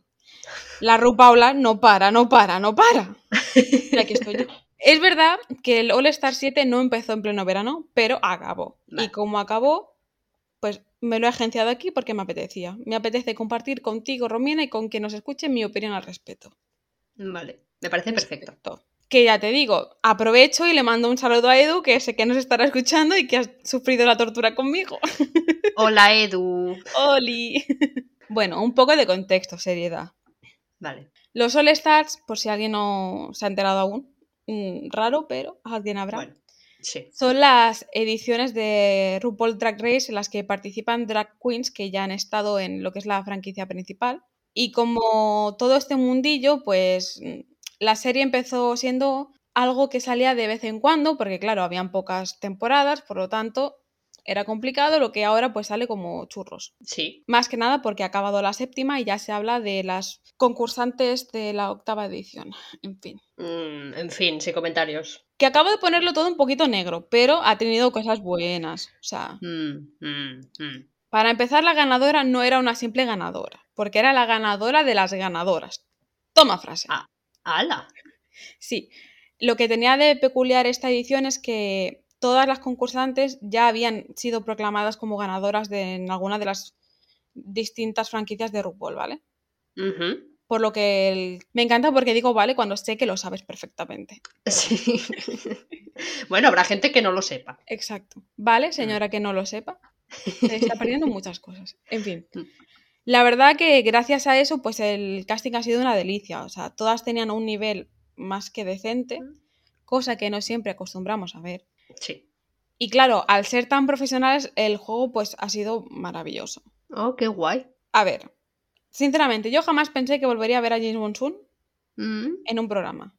La RuPaula no para, no para, no para. Y aquí estoy yo. Es verdad que el All Star 7 no empezó en pleno verano, pero acabó. Vale. Y como acabó, pues me lo he agenciado aquí porque me apetecía. Me apetece compartir contigo, Romina, y con quien nos escuche mi opinión al respecto. Vale, me parece perfecto. Perfecto. Que ya te digo, aprovecho y le mando un saludo a Edu, que sé que nos estará escuchando y que ha sufrido la tortura conmigo. Hola, Edu. ¡Oli! bueno, un poco de contexto, seriedad. Vale. Los All Stars, por si alguien no se ha enterado aún, mm, raro, pero alguien habrá. Bueno, sí. Son las ediciones de RuPaul Drag Race en las que participan drag queens que ya han estado en lo que es la franquicia principal. Y como todo este mundillo, pues mm, la serie empezó siendo algo que salía de vez en cuando, porque claro, habían pocas temporadas, por lo tanto era complicado, lo que ahora pues sale como churros. Sí. Más que nada porque ha acabado la séptima y ya se habla de las concursantes de la octava edición. En fin. Mm, en fin, sin comentarios. Que acabo de ponerlo todo un poquito negro, pero ha tenido cosas buenas. O sea, Mm, mm, para empezar, la ganadora no era una simple ganadora, porque era la ganadora de las ganadoras. Toma frase. Ah. ¡Hala! Sí. Lo que tenía de peculiar esta edición es que todas las concursantes ya habían sido proclamadas como ganadoras de en alguna de las distintas franquicias de RuPaul, ¿vale? Por lo que el- me encanta porque digo vale cuando sé que lo sabes perfectamente. Sí. bueno, habrá gente que no lo sepa. Exacto. ¿Vale, señora que no lo sepa? Se está perdiendo muchas cosas. En fin. La verdad que gracias a eso, pues el casting ha sido una delicia. O sea, todas tenían un nivel más que decente, cosa que no siempre acostumbramos a ver. Sí. Y claro, al ser tan profesionales, el juego pues ha sido maravilloso. Oh, qué guay. A ver, sinceramente, yo jamás pensé que volvería a ver a James Monsoon Mm, en un programa.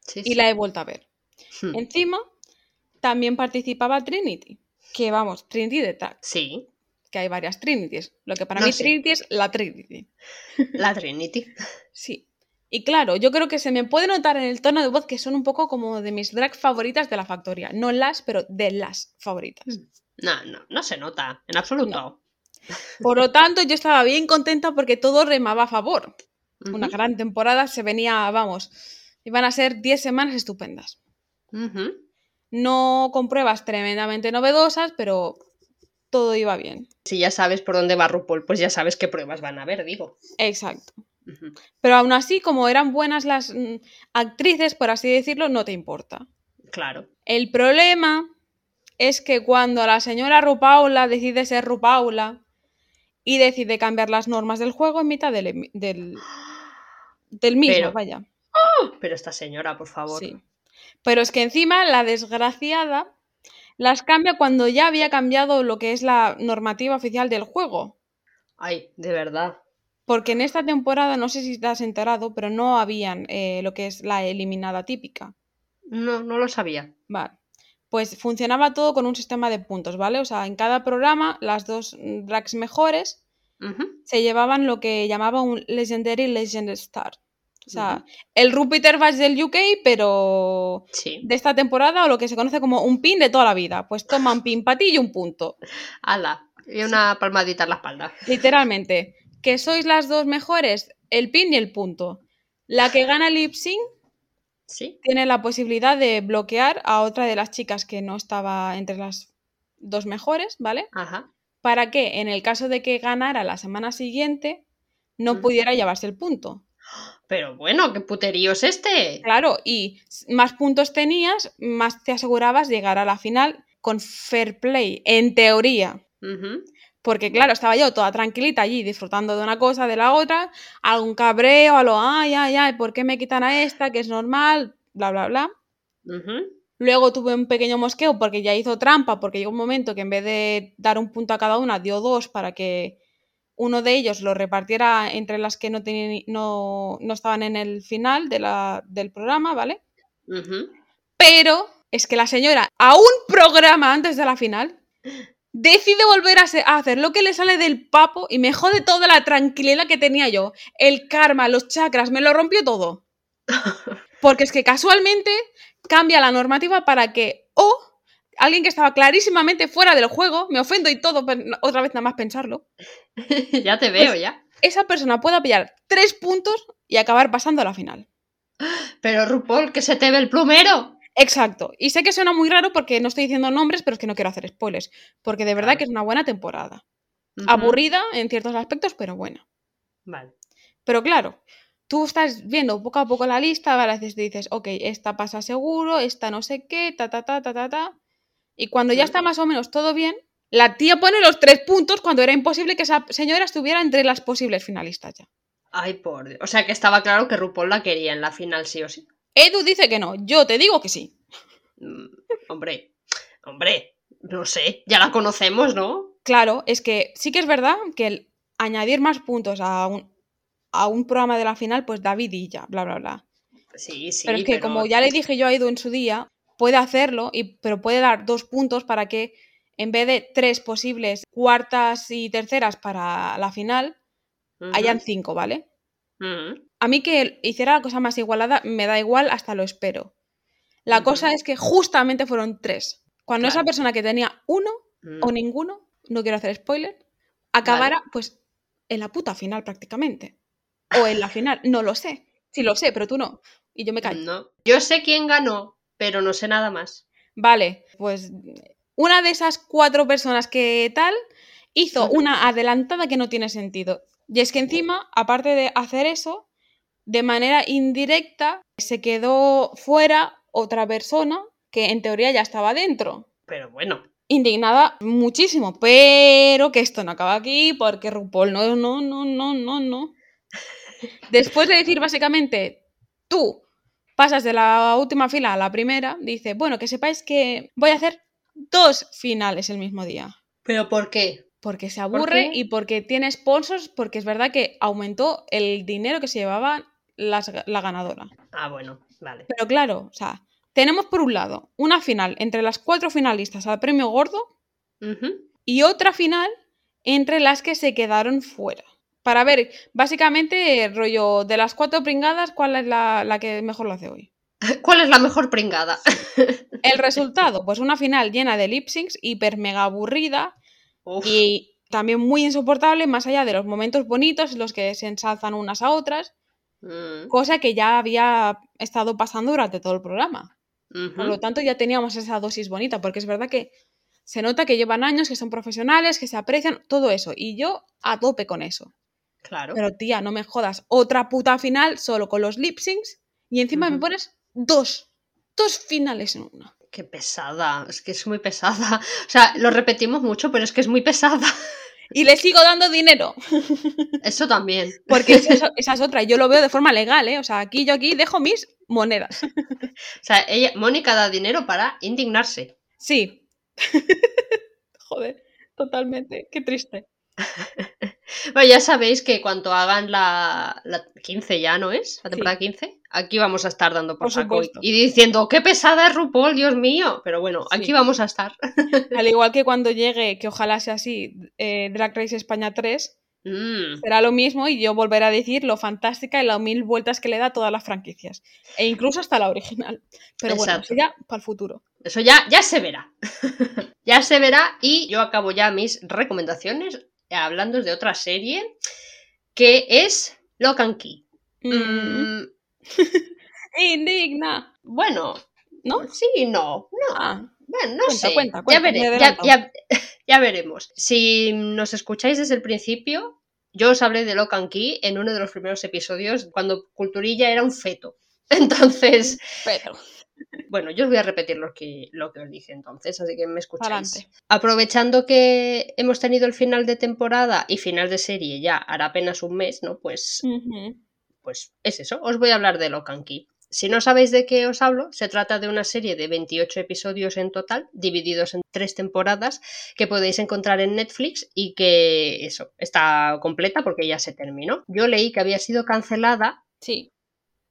sí, Y sí. la he vuelto a ver. Hmm. Encima, también participaba Trinity. Que vamos, Trinity de tag. Sí, que hay varias Trinities. Lo que para No mí sé. Trinity es la Trinity. la Trinity. Sí. Y claro, yo creo que se me puede notar en el tono de voz que son un poco como de mis drag favoritas de la factoría. No las, pero de las favoritas. No, no, no se nota, en absoluto. No. Por lo tanto, yo estaba bien contenta porque todo remaba a favor. Una gran temporada se venía, vamos, iban a ser 10 semanas estupendas. No con pruebas tremendamente novedosas, pero todo iba bien. Si ya sabes por dónde va RuPaul, pues ya sabes qué pruebas van a haber, digo. Exacto. Pero aún así, como eran buenas las mm, actrices, por así decirlo, no te importa. Claro. El problema es que cuando la señora Rupaula decide ser Rupaula y decide cambiar las normas del juego en mitad del, del, del mismo, Pero- vaya. Pero esta señora, por favor. Sí. Pero es que encima la desgraciada las cambia cuando ya había cambiado lo que es la normativa oficial del juego. Ay, de verdad. Porque en esta temporada, no sé si te has enterado, pero no habían eh, lo que es la eliminada típica. No, no lo sabía. Vale. Pues funcionaba todo con un sistema de puntos, ¿vale? O sea, en cada programa, las dos mm, drags mejores Ujú. se llevaban lo que llamaba un Legendary Legend Star. O sea, el Rupiter Badge del UK, pero Sí. de esta temporada, o lo que se conoce como un pin de toda la vida. Pues toma un pin para ti y un punto. Ala. Y una palmadita en la espalda. Literalmente. Que sois las dos mejores, el pin y el punto. La que gana el lip sync Sí. tiene la posibilidad de bloquear a otra de las chicas que no estaba entre las dos mejores, ¿vale? Ajá. Para que en el caso de que ganara la semana siguiente no Ujú. pudiera llevarse el punto. Pero bueno, ¿qué puterío es este? Claro, y más puntos tenías, más te asegurabas llegar a la final con fair play, en teoría. Porque claro, estaba yo toda tranquilita allí disfrutando de una cosa, de la otra, algún cabreo, a lo, ay, ay, ay, ¿por qué me quitan a esta? Que es normal, bla, bla, bla. Luego tuve un pequeño mosqueo porque ya hizo trampa, porque llegó un momento que en vez de dar un punto a cada una, dio dos para que uno de ellos lo repartiera entre las que no, tenían, no, no estaban en el final de la, del programa, ¿vale? Pero es que la señora, a un programa antes de la final, decide volver a, hacer lo que le sale del papo y me jode toda la tranquilidad que tenía yo. El karma, los chakras, me lo rompió todo. Porque es que casualmente cambia la normativa para que o alguien que estaba clarísimamente fuera del juego, me ofendo y todo, otra vez nada más pensarlo. ya te veo, pues ya. Esa persona pueda pillar tres puntos y acabar pasando a la final. Pero RuPaul, que se te ve el plumero. Exacto. Y sé que suena muy raro porque no estoy diciendo nombres, pero es que no quiero hacer spoilers. Porque de verdad que es una buena temporada. Aburrida en ciertos aspectos, pero buena. Vale. Pero claro, tú estás viendo poco a poco la lista, a veces dices, ok, esta pasa seguro, esta no sé qué, ta, ta, ta, ta, ta, ta. Y cuando ya está más o menos todo bien, la tía pone los tres puntos cuando era imposible que esa señora estuviera entre las posibles finalistas ya. Ay, por Dios. O sea que estaba claro que RuPaul la quería en la final, sí o sí. Edu dice que no, yo te digo que sí. Mm, hombre, hombre, no sé, ya la conocemos, ¿no? Claro, es que sí que es verdad que el añadir más puntos a un, a un programa de la final, pues David y ya, bla, bla, bla. Sí, sí. Pero es que como ya le dije yo a Edu en su día, puede hacerlo, y, pero puede dar dos puntos para que en vez de tres posibles cuartas y terceras para la final, hayan cinco, ¿vale? A mí que hiciera la cosa más igualada me da igual, hasta lo espero. La cosa es que justamente fueron tres. Cuando esa persona que tenía uno o ninguno, no quiero hacer spoiler, acabara pues en la puta final prácticamente. O en la final, no lo sé. Sí lo sé, pero tú no. Y yo me callo. No. Yo sé quién ganó, pero no sé nada más. Vale, pues una de esas cuatro personas que tal hizo una adelantada que no tiene sentido. Y es que encima, aparte de hacer eso, de manera indirecta se quedó fuera otra persona que en teoría ya estaba dentro. Pero bueno. Indignada muchísimo, pero que esto no acaba aquí porque RuPaul no, no, no, no, no, no. Después de decir básicamente, tú pasas de la última fila a la primera, dice, bueno, que sepáis que voy a hacer dos finales el mismo día. ¿Pero por qué? Porque se aburre y porque tiene sponsors, porque es verdad que aumentó el dinero que se la ganadora. Ah, bueno, vale. Pero claro, o sea, tenemos por un lado una final entre las cuatro finalistas al premio gordo y otra final entre las que se quedaron fuera. Para ver, básicamente, rollo, de las cuatro pringadas, ¿cuál es la, que mejor lo hace hoy? ¿Cuál es la mejor pringada? El resultado, pues una final llena de lip syncs, hiper mega aburrida y también muy insoportable, más allá de los momentos bonitos, los que se ensalzan unas a otras, mm. cosa que ya había estado pasando durante todo el programa. Por lo tanto, ya teníamos esa dosis bonita, porque es verdad que se nota que llevan años, que son profesionales, que se aprecian, todo eso. Y yo a tope con eso. Claro. Pero tía, no me jodas. Otra puta final solo con los lip syncs y encima me pones dos. Dos finales en una. Qué pesada. Es que es muy pesada. O sea, lo repetimos mucho, pero es que es muy pesada. Y le sigo dando dinero. Eso también. Porque esa, es otra. Yo lo veo de forma legal, ¿eh? O sea, aquí yo aquí dejo mis monedas. O sea, ella, Mónica da dinero para indignarse. Sí. Joder, totalmente. Qué triste. Bueno, ya sabéis que cuando hagan la, 15 ya, ¿no es? La temporada 15. Aquí vamos a estar dando por, saco y, diciendo, qué pesada es RuPaul, Dios mío. Pero bueno, aquí vamos a estar. Al igual que cuando llegue, que ojalá sea así, eh, Drag Race España 3, mm. será lo mismo y yo volveré a decir lo fantástica y las mil vueltas que le da a todas las franquicias. E incluso hasta la original. Pero bueno, ya para el futuro. Eso ya, ya se verá. ya se verá y yo acabo ya mis recomendaciones hablando de otra serie que es Lock and Key. Mm. Indigna. Bueno, ¿no? Sí, no. No. Ah. Bueno, no sé. ya, ya, veremos. Si nos escucháis desde el principio, yo os hablé de Lock and Key en uno de los primeros episodios, cuando Culturilla era un feto. Entonces, Pero, bueno, yo os voy a repetir lo que, lo que os dije entonces, así que me escucháis. Adelante. Aprovechando que hemos tenido el final de temporada y final de serie ya hará apenas un mes, ¿no? Pues, pues es eso, os voy a hablar de Locan Key. Si no sabéis de qué os hablo, se trata de una serie de 28 episodios en total, divididos en tres temporadas, que podéis encontrar en Netflix y que eso, está completa porque ya se terminó. Yo leí que había sido cancelada sí,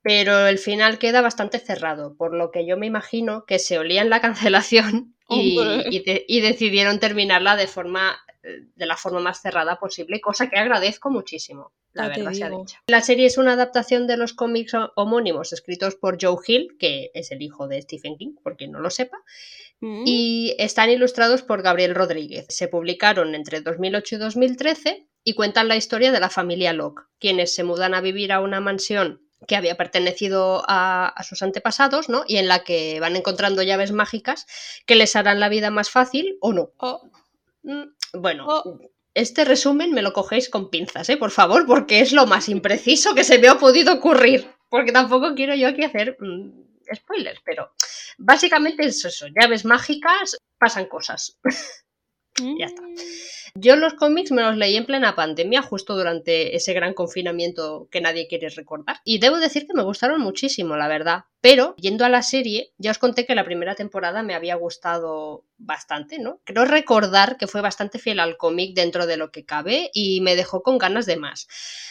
pero el final queda bastante cerrado, por lo que yo me imagino que se olían la cancelación y, Hombre. y de- y decidieron terminarla de forma eh, de la forma más cerrada posible, cosa que agradezco muchísimo, la Ya verdad sea dicha. La serie es una adaptación de los cómics ho- homónimos escritos por Joe Hill, que es el hijo de Stephen King, por quien no lo sepa, Mm, y están ilustrados por Gabriel Rodríguez. Se publicaron entre 2008 y 2013 y cuentan la historia de la familia Locke, quienes se mudan a vivir a una mansión que había pertenecido a, a sus antepasados, ¿no? Y en la que van encontrando llaves mágicas que les harán la vida más fácil o no. oh, Mm, Bueno, Oh. este resumen me lo cogéis con pinzas, ¿eh? Por favor, porque es lo más impreciso que se me ha podido ocurrir. Porque tampoco quiero yo aquí hacer mm, spoilers, pero básicamente es eso, llaves mágicas, pasan cosas. Ya está. mm, Yo los cómics me los leí en plena pandemia, justo durante ese gran confinamiento que nadie quiere recordar. Y debo decir que me gustaron muchísimo, la verdad. Pero, yendo a la serie, ya os conté que la primera temporada me había gustado bastante, ¿no? Creo recordar que fue bastante fiel al cómic dentro de lo que cabe y me dejó con ganas de más.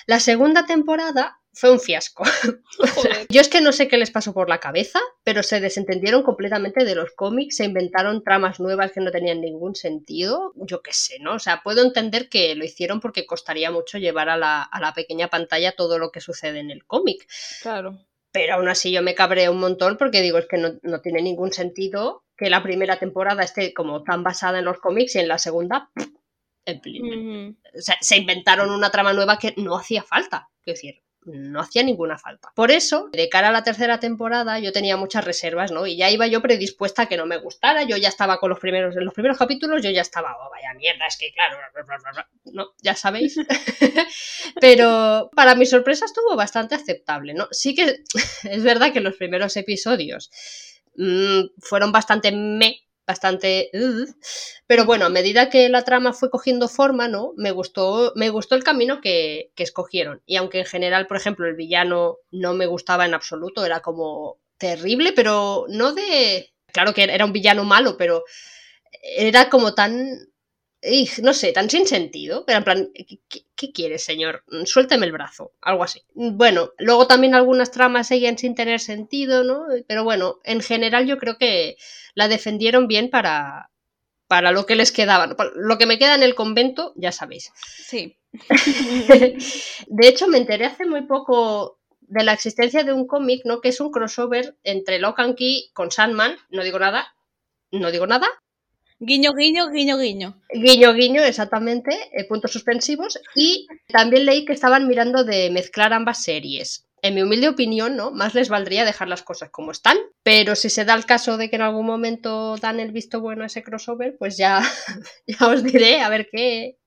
La segunda temporada fue un fiasco. Yo es que no sé qué les pasó por la cabeza, pero se desentendieron completamente de los cómics, se inventaron tramas nuevas que no tenían ningún sentido, yo qué sé, ¿no? O sea, puedo entender que lo hicieron porque costaría mucho llevar a la, a la pequeña pantalla todo lo que sucede en el cómic, Claro. pero aún así yo me cabré un montón porque digo, es que no, no tiene ningún sentido que la primera temporada esté como tan basada en los cómics y en la segunda... en Ujú. o sea, se inventaron una trama nueva que no hacía falta. Quiero decir, no hacía ninguna falta. Por eso, de cara a la tercera temporada, yo tenía muchas reservas, ¿no? Y ya iba yo predispuesta a que no me gustara. Yo ya estaba con los primeros, en los primeros capítulos, yo ya estaba, oh, vaya mierda, es que claro, bla, bla, bla, bla". no, ya sabéis. Pero para mi sorpresa estuvo bastante aceptable, ¿no? Sí que es verdad que los primeros episodios mm, fueron bastante me, bastante. "Ugh", pero bueno, a medida que la trama fue cogiendo forma, ¿no? Me gustó, me gustó el camino que, que escogieron. Y aunque en general, por ejemplo, el villano no me gustaba en absoluto, era como terrible, pero no de. Claro que era un villano malo, pero era como tan. No sé, tan sin sentido. Era en plan, ¿qué, quieres, señor? Suélteme el brazo, algo así. Bueno, luego también algunas tramas seguían sin tener sentido, ¿no? Pero bueno, en general yo creo que la defendieron bien para, para lo que les quedaba. Lo que me queda en el convento, ya sabéis. Sí. De hecho, me enteré hace muy poco de la existencia de un cómic, ¿no? Que es un crossover entre Locan Key con Sandman. No digo nada. No digo nada. Guiño, guiño, guiño, guiño. Guiño, guiño, exactamente. eh, puntos suspensivos. Y también leí que estaban mirando de mezclar ambas series. En mi humilde opinión, ¿no? Más les valdría dejar las cosas como están. Pero si se da el caso de que en algún momento dan el visto bueno a ese crossover, pues ya, ya os diré a ver qué,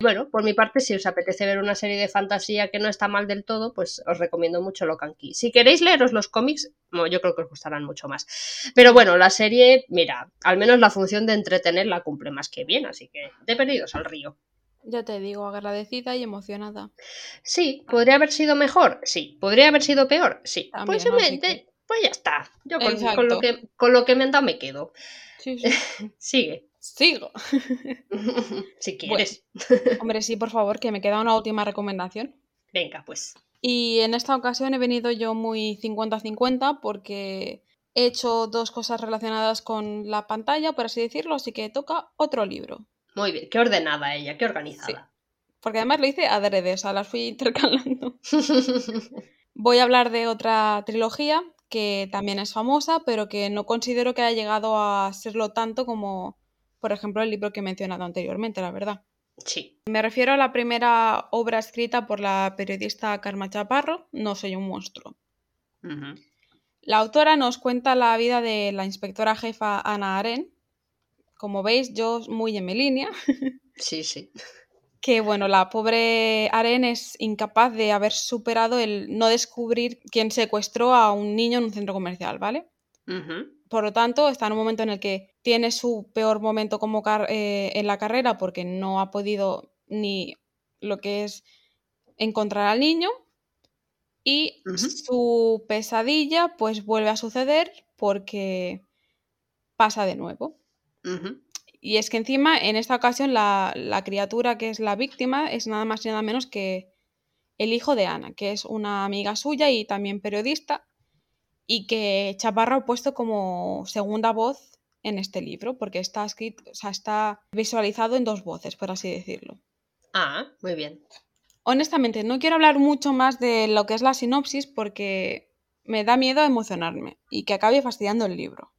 Bueno, por mi parte, si os apetece ver una serie de fantasía que no está mal del todo, pues os recomiendo mucho Locan Key. Si queréis leeros los cómics, bueno, yo creo que os gustarán mucho más. Pero bueno, la serie, mira, al menos la función de entretener la cumple más que bien, así que de perdidos al río. Ya te digo, agradecida y emocionada. Sí, ¿podría haber sido mejor? Sí. ¿Podría haber sido peor? Sí. También, pues, pues ya está. Yo con lo que, con lo que me han dado me quedo. Sí, sí. Sigue. Sigo. si quieres. Hombre, sí, por favor, que me queda una última recomendación. Venga, pues. Y en esta ocasión he venido yo muy 50-50 porque he hecho dos cosas relacionadas con la pantalla, por así decirlo, así que toca otro libro. Muy bien. Qué ordenada ella, qué organizada. Porque además lo hice adrede, o sea, las fui intercalando. Voy a hablar de otra trilogía que también es famosa, pero que no considero que haya llegado a serlo tanto como, por ejemplo, el libro que he mencionado anteriormente, la verdad. sí. Me refiero a la primera obra escrita por la periodista Karma Chaparro, No soy un monstruo. La autora nos cuenta la vida de la inspectora jefa Ana Aren. Como veis, yo muy en mi línea. Sí, sí. que bueno, la pobre Aren es incapaz de haber superado el no descubrir quién secuestró a un niño en un centro comercial, ¿vale? Por lo tanto, está en un momento en el que tiene su peor momento como eh, en la carrera porque no ha podido ni lo que es encontrar al niño y su pesadilla pues vuelve a suceder porque pasa de nuevo. Y es que encima, en esta ocasión, la, criatura que es la víctima es nada más y nada menos que el hijo de Ana, que es una amiga suya y también periodista, y que Chaparra ha puesto como segunda voz en este libro, porque está escrito, o sea, está visualizado en dos voces, por así decirlo. Ah, muy bien. Honestamente, no quiero hablar mucho más de lo que es la sinopsis porque me da miedo emocionarme y que acabe fastidiando el libro.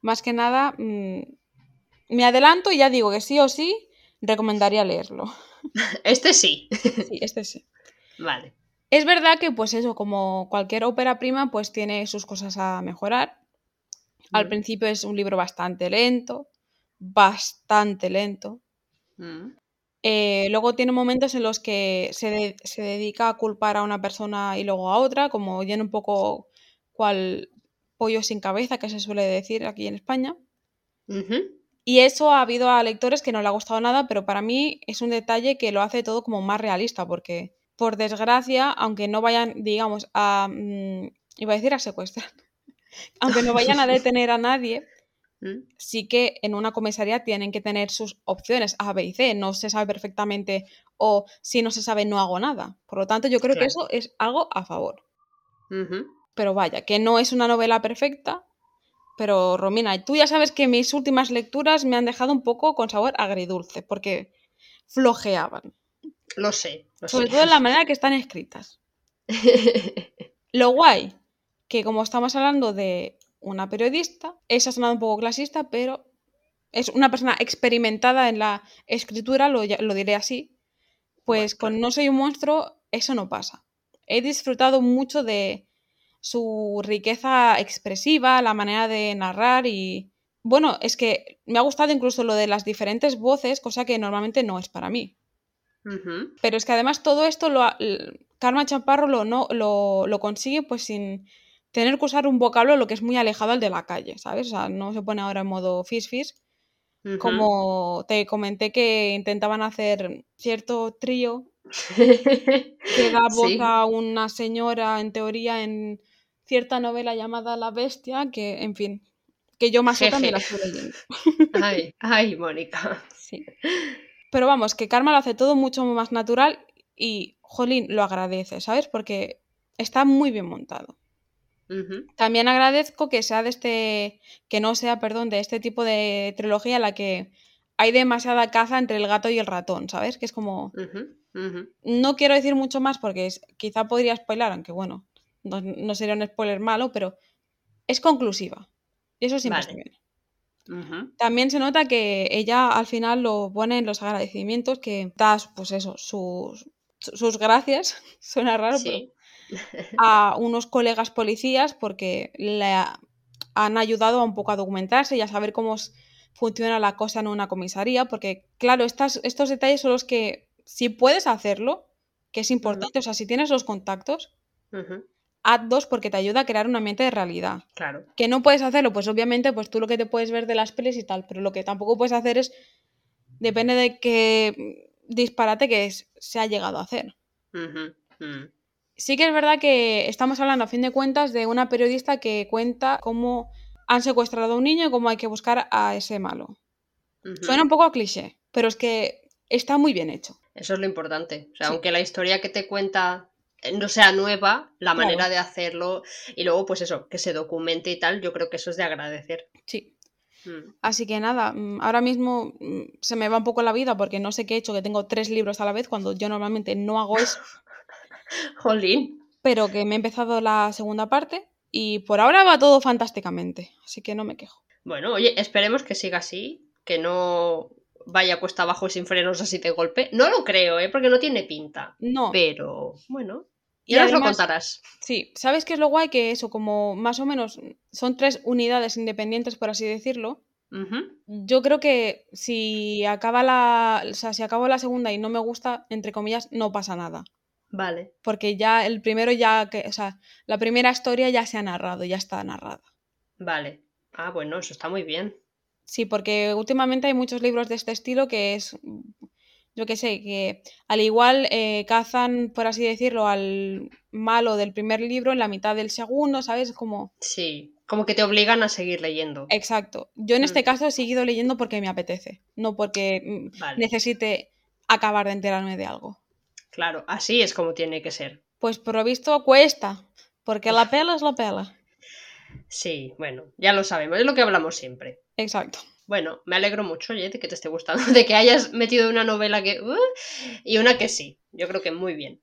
Más que nada, mm, me adelanto y ya digo que sí o sí recomendaría leerlo. Este sí. Sí, este sí. Vale. Es verdad que, pues eso, como cualquier ópera prima, pues tiene sus cosas a mejorar. Al mm. principio es un libro bastante lento, bastante lento. Mm. Eh, luego tiene momentos en los que se, dedica a culpar a una persona y luego a otra, como llena un poco cual pollo sin cabeza, que se suele decir aquí en España. Y eso ha habido a lectores que no le ha gustado nada, pero para mí es un detalle que lo hace todo como más realista, porque por desgracia, aunque no vayan, digamos, a... Mm, iba a decir a secuestrar, aunque no vayan a detener a nadie, ¿Mm? sí que en una comisaría tienen que tener sus opciones A, B y C. No se sabe perfectamente o si no se sabe no hago nada. Por lo tanto, yo creo que eso es algo a favor. Pero vaya, que no es una novela perfecta, pero Romina, tú ya sabes que mis últimas lecturas me han dejado un poco con sabor agridulce, porque flojeaban. Lo sé. Sobre todo en la manera que están escritas. Lo guay, que como estamos hablando de una periodista, esa ha sonado un poco clasista, pero es una persona experimentada en la escritura, lo, lo diré así, pues con No soy un monstruo eso no pasa. He disfrutado mucho de su riqueza expresiva, la manera de narrar y... Bueno, es que me ha gustado incluso lo de las diferentes voces, cosa que normalmente no es para mí. Pero es que además todo esto lo Karma Chaparro lo, no, lo, consigue pues sin tener que usar un vocablo lo que es muy alejado al de la calle, ¿sabes? O sea, no se pone ahora en modo fis fis. Como te comenté que intentaban hacer cierto trío que da voz a una señora, en teoría, en cierta novela llamada La Bestia, que, en fin, que yo más o también la estoy leyendo. Ay, ay, Mónica. Sí. Pero vamos, que Karma lo hace todo mucho más natural y Jolín lo agradece, ¿sabes? Porque está muy bien montado. También agradezco que sea de este, que no sea, perdón, de este tipo de trilogía en la que hay demasiada caza entre el gato y el ratón, ¿sabes? Que es como... No quiero decir mucho más porque quizá podría spoilar, aunque bueno, no, sería un spoiler malo, pero es conclusiva. Y eso siempre está bien. También se nota que ella al final lo pone en los agradecimientos que das, pues eso, sus, sus gracias, suena raro, pero a unos colegas policías porque le han ayudado un poco a documentarse y a saber cómo funciona la cosa en una comisaría, porque claro, estas, estos detalles son los que, si puedes hacerlo, que es importante, o sea, si tienes los contactos, haz dos porque te ayuda a crear un ambiente de realidad. Claro. Que no puedes hacerlo, pues obviamente, pues tú lo que te puedes ver de las pelis y tal, pero lo que tampoco puedes hacer es, depende de qué disparate que se ha llegado a hacer. Mm. Sí que es verdad que estamos hablando, a fin de cuentas, de una periodista que cuenta cómo han secuestrado a un niño y cómo hay que buscar a ese malo. Suena un poco a cliché, pero es que está muy bien hecho. Eso es lo importante. O sea, aunque la historia que te cuenta no sea nueva la manera de hacerlo y luego pues eso, que se documente y tal, yo creo que eso es de agradecer. Sí. Mm. Así que nada, mm, ahora mismo mm, se me va un poco la vida porque no sé qué he hecho, que tengo tres libros a la vez cuando yo normalmente no hago eso. Jolín. Pero que me he empezado la segunda parte y por ahora va todo fantásticamente, así que no me quejo. Bueno, oye, esperemos que siga así, que no vaya cuesta abajo sin frenos así de golpe. No lo creo, ¿eh? porque no tiene pinta. No. Pero bueno, y ya nos lo contarás. Sí, ¿sabes qué es lo guay? Que eso, como más o menos son tres unidades independientes, por así decirlo, Yo creo que si acaba la. O sea, si acabo la segunda y no me gusta, entre comillas, no pasa nada. Vale. Porque ya el primero ya que. O sea, la primera historia ya se ha narrado, ya está narrada. Vale. Ah, bueno, eso está muy bien. Sí, porque últimamente hay muchos libros de este estilo que es yo qué sé, que al igual eh, cazan, por así decirlo, al malo del primer libro en la mitad del segundo, ¿sabes? Como... Sí, como que te obligan a seguir leyendo. Exacto. Yo en este mm. caso he seguido leyendo porque me apetece, no porque mm, necesite acabar de enterarme de algo. Claro, así es como tiene que ser. Pues por lo visto cuesta, porque la pela es la pela. Sí, bueno, ya lo sabemos, es lo que hablamos siempre. Exacto. Bueno, me alegro mucho, oye, de que te esté gustando, de que hayas metido una novela que... Uh, y una que sí. Yo creo que muy bien.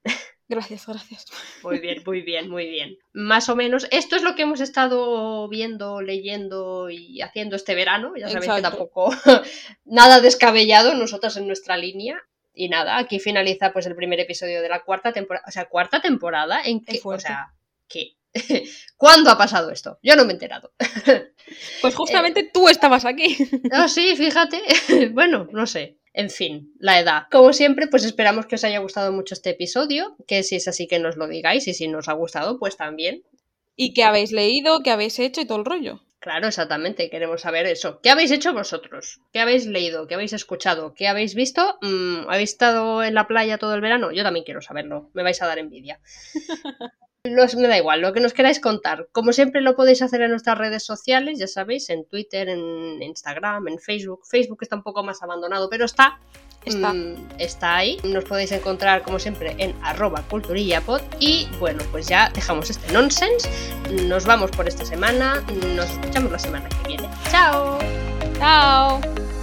Gracias, gracias. Muy bien, muy bien, muy bien. Más o menos, esto es lo que hemos estado viendo, leyendo y haciendo este verano. Ya sabéis que tampoco nada descabellado nosotros en nuestra línea. Y nada, aquí finaliza pues el primer episodio de la cuarta temporada. O sea, cuarta temporada en que, o sea, que ¿Cuándo ha pasado esto? Yo no me he enterado. Pues justamente tú estabas aquí. Ah, sí, fíjate. Bueno, no sé. En fin, la edad. Como siempre, pues esperamos que os haya gustado mucho este episodio, que si es así que nos lo digáis y si nos ha gustado, pues también. Y que habéis leído, que habéis hecho y todo el rollo. Claro, exactamente, queremos saber eso. ¿Qué habéis hecho vosotros? ¿Qué habéis leído? ¿Qué habéis escuchado? ¿Qué habéis visto? Mm, ¿Habéis estado en la playa todo el verano? Yo también quiero saberlo, me vais a dar envidia. Me da igual, lo que nos queráis contar. Como siempre lo podéis hacer en nuestras redes sociales, ya sabéis, en Twitter, en Instagram, en Facebook. Facebook está un poco más abandonado, pero está. Está. Mm, está ahí. Nos podéis encontrar, como siempre, en arroba culturillapod. Y bueno, pues ya dejamos este nonsense. Nos vamos por esta semana. Nos escuchamos la semana que viene. ¡Chao! ¡Chao!